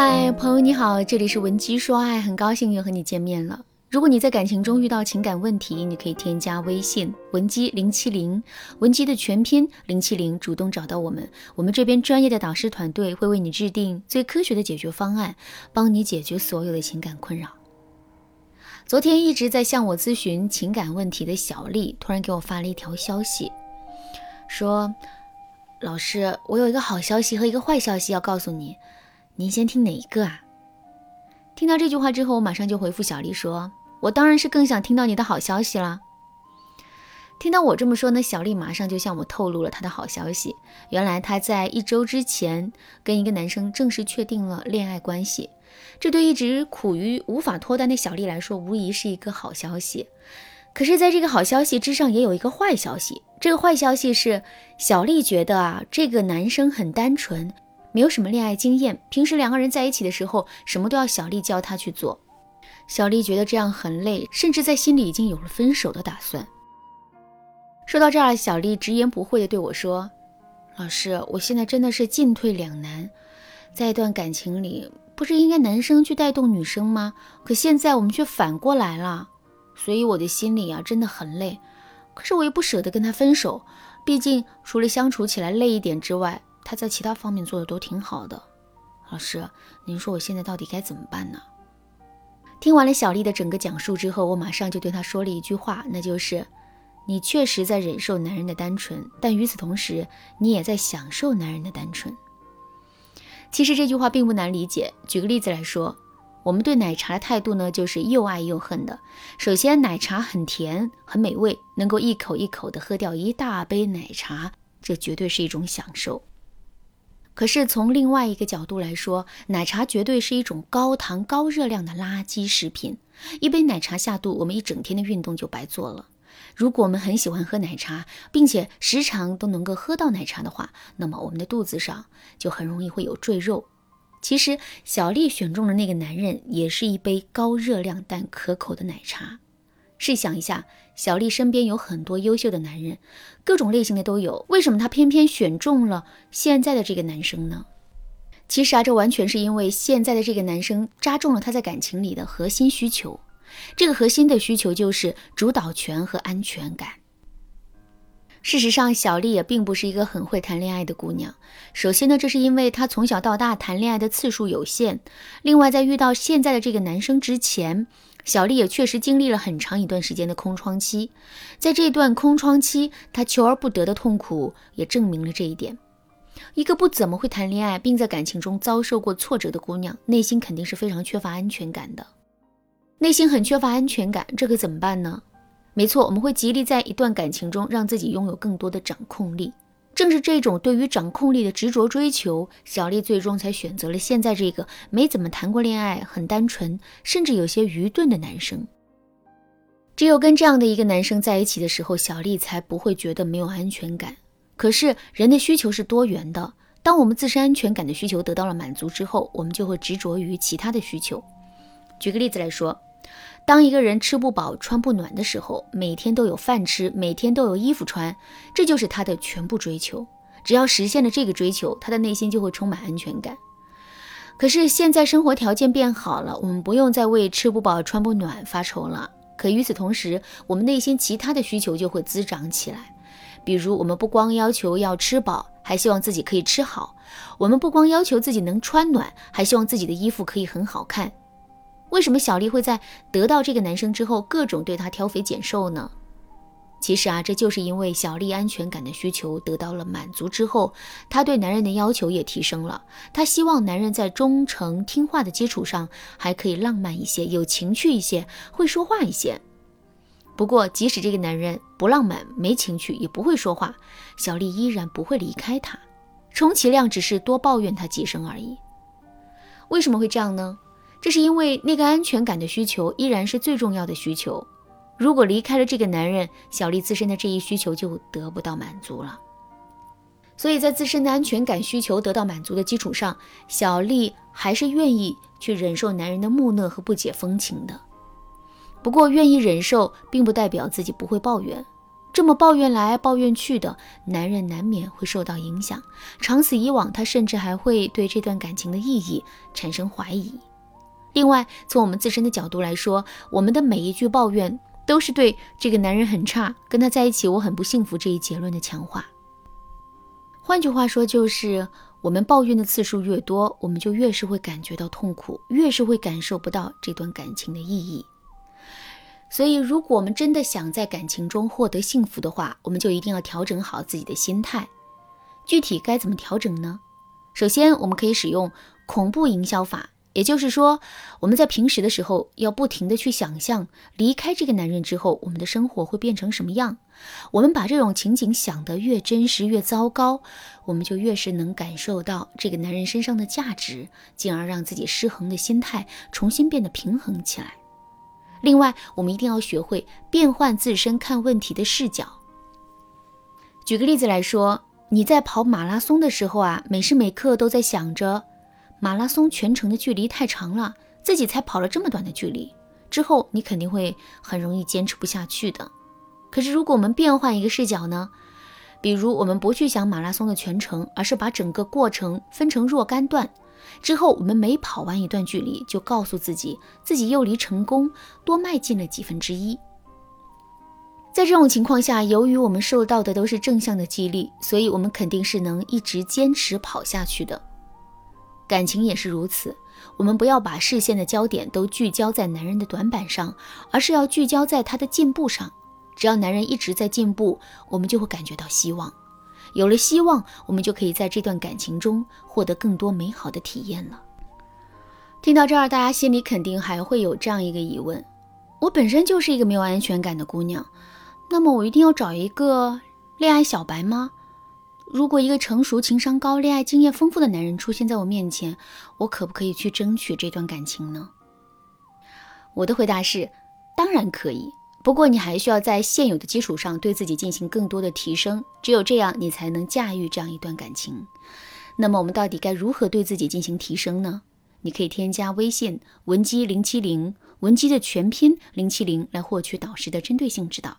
嗨，朋友你好，这里是文姬说爱，很高兴又和你见面了。如果你在感情中遇到情感问题，你可以添加微信文姬零七零，文姬的全拼零七零，主动找到我们，我们这边专业的导师团队会为你制定最科学的解决方案，帮你解决所有的情感困扰。昨天一直在向我咨询情感问题的小丽，突然给我发了一条消息，说：“老师，我有一个好消息和一个坏消息要告诉你。”您先听哪一个啊？听到这句话之后，我马上就回复小丽说：“我当然是更想听到你的好消息啦。”听到我这么说呢，小丽马上就向我透露了她的好消息。原来她在一周之前跟一个男生正式确定了恋爱关系，这对一直苦于无法脱单的小丽来说，无疑是一个好消息。可是，在这个好消息之上，也有一个坏消息。这个坏消息是，小丽觉得啊，这个男生很单纯。没有什么恋爱经验，平时两个人在一起的时候，什么都要小丽教他去做。小丽觉得这样很累，甚至在心里已经有了分手的打算。说到这儿，小丽直言不讳地对我说：“老师，我现在真的是进退两难，在一段感情里，不是应该男生去带动女生吗？可现在我们却反过来了，所以我的心里啊真的很累。可是我又不舍得跟他分手，毕竟除了相处起来累一点之外。”他在其他方面做的都挺好的，老师，您说我现在到底该怎么办呢？听完了小丽的整个讲述之后，我马上就对她说了一句话，那就是：你确实在忍受男人的单纯，但与此同时，你也在享受男人的单纯。其实这句话并不难理解。举个例子来说，我们对奶茶的态度呢，就是又爱又恨的。首先，奶茶很甜，很美味，能够一口一口的喝掉一大杯奶茶，这绝对是一种享受。可是从另外一个角度来说，奶茶绝对是一种高糖高热量的垃圾食品。一杯奶茶下肚，我们一整天的运动就白做了。如果我们很喜欢喝奶茶，并且时常都能够喝到奶茶的话，那么我们的肚子上就很容易会有赘肉。其实小丽选中的那个男人，也是一杯高热量但可口的奶茶。试想一下，小丽身边有很多优秀的男人，各种类型的都有，为什么她偏偏选中了现在的这个男生呢？其实啊，这完全是因为现在的这个男生扎中了她在感情里的核心需求。这个核心的需求就是主导权和安全感。事实上，小丽也并不是一个很会谈恋爱的姑娘。首先呢，这是因为她从小到大谈恋爱的次数有限；另外，在遇到现在的这个男生之前，小丽也确实经历了很长一段时间的空窗期，在这段空窗期，她求而不得的痛苦也证明了这一点。一个不怎么会谈恋爱，并在感情中遭受过挫折的姑娘，内心肯定是非常缺乏安全感的。内心很缺乏安全感，这可怎么办呢？没错，我们会极力在一段感情中让自己拥有更多的掌控力。正是这种对于掌控力的执着追求，小丽最终才选择了现在这个没怎么谈过恋爱、很单纯，甚至有些愚钝的男生。只有跟这样的一个男生在一起的时候，小丽才不会觉得没有安全感。可是人的需求是多元的，当我们自身安全感的需求得到了满足之后，我们就会执着于其他的需求。举个例子来说。当一个人吃不饱穿不暖的时候，每天都有饭吃，每天都有衣服穿，这就是他的全部追求。只要实现了这个追求，他的内心就会充满安全感。可是现在生活条件变好了，我们不用再为吃不饱穿不暖发愁了。可与此同时，我们内心其他的需求就会滋长起来。比如，我们不光要求要吃饱，还希望自己可以吃好；我们不光要求自己能穿暖，还希望自己的衣服可以很好看。为什么小丽会在得到这个男生之后，各种对他挑肥拣瘦呢？其实啊，这就是因为小丽安全感的需求得到了满足之后，她对男人的要求也提升了。她希望男人在忠诚听话的基础上，还可以浪漫一些，有情趣一些，会说话一些。不过，即使这个男人不浪漫、没情趣，也不会说话，小丽依然不会离开他，充其量只是多抱怨他几声而已。为什么会这样呢？这是因为那个安全感的需求依然是最重要的需求。如果离开了这个男人，小丽自身的这一需求就得不到满足了。所以在自身的安全感需求得到满足的基础上，小丽还是愿意去忍受男人的木讷和不解风情的。不过，愿意忍受并不代表自己不会抱怨。这么抱怨来抱怨去的，男人难免会受到影响。长此以往，他甚至还会对这段感情的意义产生怀疑。另外，从我们自身的角度来说，我们的每一句抱怨都是对这个男人很差，跟他在一起我很不幸福这一结论的强化。换句话说，就是我们抱怨的次数越多，我们就越是会感觉到痛苦，越是会感受不到这段感情的意义。所以，如果我们真的想在感情中获得幸福的话，我们就一定要调整好自己的心态。具体该怎么调整呢？首先，我们可以使用恐怖营销法。也就是说，我们在平时的时候要不停的去想象，离开这个男人之后，我们的生活会变成什么样。我们把这种情景想得越真实、越糟糕，我们就越是能感受到这个男人身上的价值，进而让自己失衡的心态重新变得平衡起来。另外，我们一定要学会变换自身看问题的视角。举个例子来说，你在跑马拉松的时候啊，每时每刻都在想着。马拉松全程的距离太长了，自己才跑了这么短的距离，之后你肯定会很容易坚持不下去的。可是如果我们变换一个视角呢？比如我们不去想马拉松的全程，而是把整个过程分成若干段，之后我们每跑完一段距离，就告诉自己，自己又离成功多迈进了几分之一。在这种情况下，由于我们受到的都是正向的激励，所以我们肯定是能一直坚持跑下去的。感情也是如此，我们不要把视线的焦点都聚焦在男人的短板上，而是要聚焦在他的进步上。只要男人一直在进步，我们就会感觉到希望。有了希望，我们就可以在这段感情中获得更多美好的体验了。听到这儿，大家心里肯定还会有这样一个疑问：我本身就是一个没有安全感的姑娘，那么我一定要找一个恋爱小白吗？如果一个成熟、情商高、恋爱经验丰富的男人出现在我面前，我可不可以去争取这段感情呢？我的回答是，当然可以。不过你还需要在现有的基础上对自己进行更多的提升，只有这样，你才能驾驭这样一段感情。那么我们到底该如何对自己进行提升呢？你可以添加微信文姬零七零，文姬的全拼零七零，来获取导师的针对性指导。